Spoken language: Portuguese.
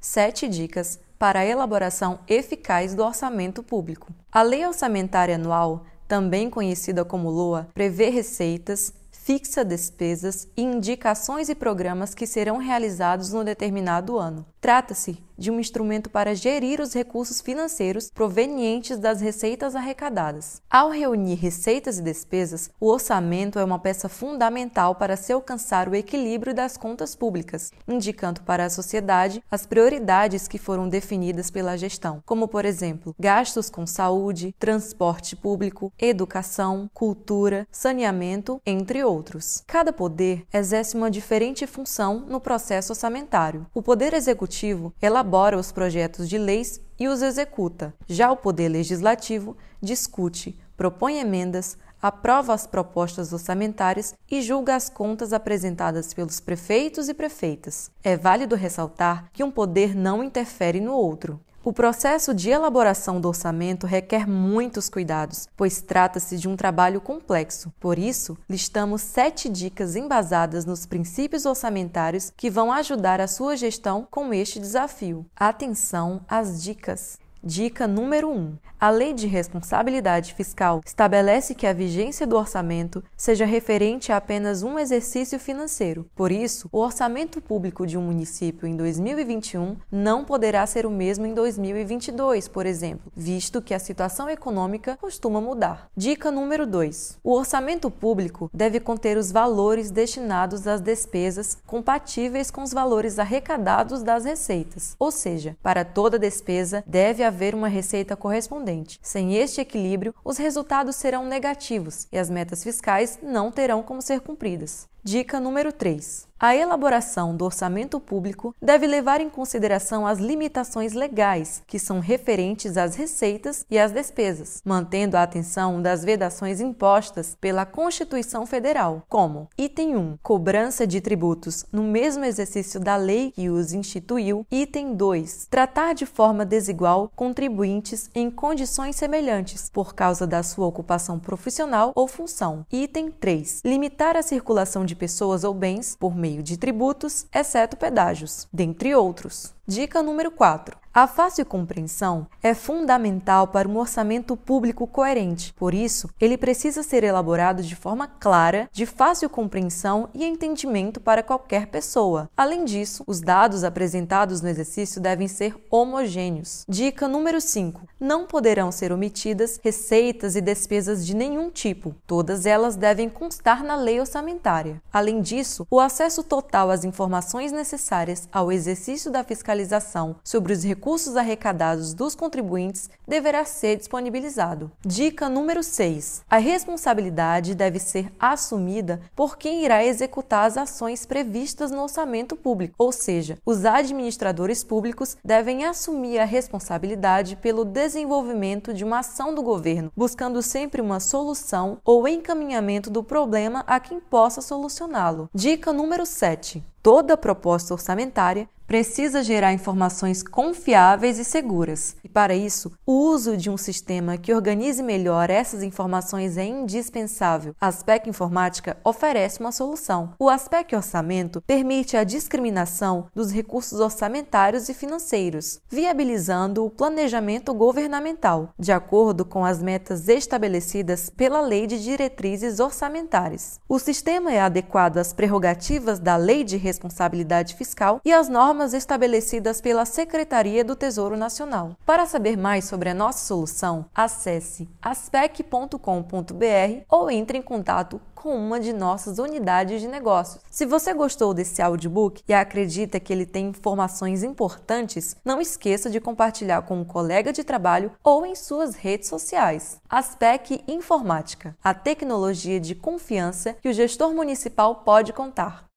sete dicas para a elaboração eficaz do orçamento público. A Lei Orçamentária Anual, também conhecida como LOA, prevê receitas, fixa despesas e indicações e programas que serão realizados no determinado ano. Trata-se de um instrumento para gerir os recursos financeiros provenientes das receitas arrecadadas. Ao reunir receitas e despesas, o orçamento é uma peça fundamental para se alcançar o equilíbrio das contas públicas, indicando para a sociedade as prioridades que foram definidas pela gestão, como, por exemplo, gastos com saúde, transporte público, educação, cultura, saneamento, entre outros. Cada poder exerce uma diferente função no processo orçamentário. O poder executivo elabora elabora os projetos de leis e os executa. Já o Poder Legislativo discute, propõe emendas, aprova as propostas orçamentárias e julga as contas apresentadas pelos prefeitos e prefeitas. É válido ressaltar que um poder não interfere no outro. O processo de elaboração do orçamento requer muitos cuidados, pois trata-se de um trabalho complexo. Por isso, listamos sete dicas embasadas nos princípios orçamentários que vão ajudar a sua gestão com este desafio. Atenção às dicas! Dica número 1. A Lei de Responsabilidade Fiscal estabelece que a vigência do orçamento seja referente a apenas um exercício financeiro. Por isso, o orçamento público de um município em 2021 não poderá ser o mesmo em 2022, por exemplo, visto que a situação econômica costuma mudar. Dica número 2. O orçamento público deve conter os valores destinados às despesas compatíveis com os valores arrecadados das receitas, ou seja, para toda despesa deve haver uma receita correspondente. Sem este equilíbrio, os resultados serão negativos e as metas fiscais não terão como ser cumpridas. Dica número 3. A elaboração do orçamento público deve levar em consideração as limitações legais que são referentes às receitas e às despesas, mantendo a atenção das vedações impostas pela Constituição Federal, como: item 1, cobrança de tributos no mesmo exercício da lei que os instituiu; item 2, tratar de forma desigual contribuintes em condições semelhantes por causa da sua ocupação profissional ou função; item 3, limitar a circulação de pessoas ou bens por meio de tributos, exceto pedágios, dentre outros. Dica número 4. A fácil compreensão é fundamental para um orçamento público coerente. Por isso, ele precisa ser elaborado de forma clara, de fácil compreensão e entendimento para qualquer pessoa. Além disso, os dados apresentados no exercício devem ser homogêneos. Dica número 5. Não poderão ser omitidas receitas e despesas de nenhum tipo. Todas elas devem constar na lei orçamentária. Além disso, o acesso total às informações necessárias ao exercício da fiscalização sobre os recursos recursos arrecadados dos contribuintes deverá ser disponibilizado. Dica número 6. A responsabilidade deve ser assumida por quem irá executar as ações previstas no orçamento público, ou seja, os administradores públicos devem assumir a responsabilidade pelo desenvolvimento de uma ação do governo, buscando sempre uma solução ou encaminhamento do problema a quem possa solucioná-lo. Dica número 7. Toda proposta orçamentária precisa gerar informações confiáveis e seguras. E para isso, o uso de um sistema que organize melhor essas informações é indispensável. A Aspec Informática oferece uma solução. O Aspec Orçamento permite a discriminação dos recursos orçamentários e financeiros, viabilizando o planejamento governamental, de acordo com as metas estabelecidas pela Lei de Diretrizes Orçamentárias. O sistema é adequado às prerrogativas da Lei de Responsabilidade Fiscal e normas normas estabelecidas pela Secretaria do Tesouro Nacional. Para saber mais sobre a nossa solução, acesse aspec.com.br ou entre em contato com uma de nossas unidades de negócios. Se você gostou desse audiobook e acredita que ele tem informações importantes, não esqueça de compartilhar com um colega de trabalho ou em suas redes sociais. Aspec Informática, a tecnologia de confiança que o gestor municipal pode contar.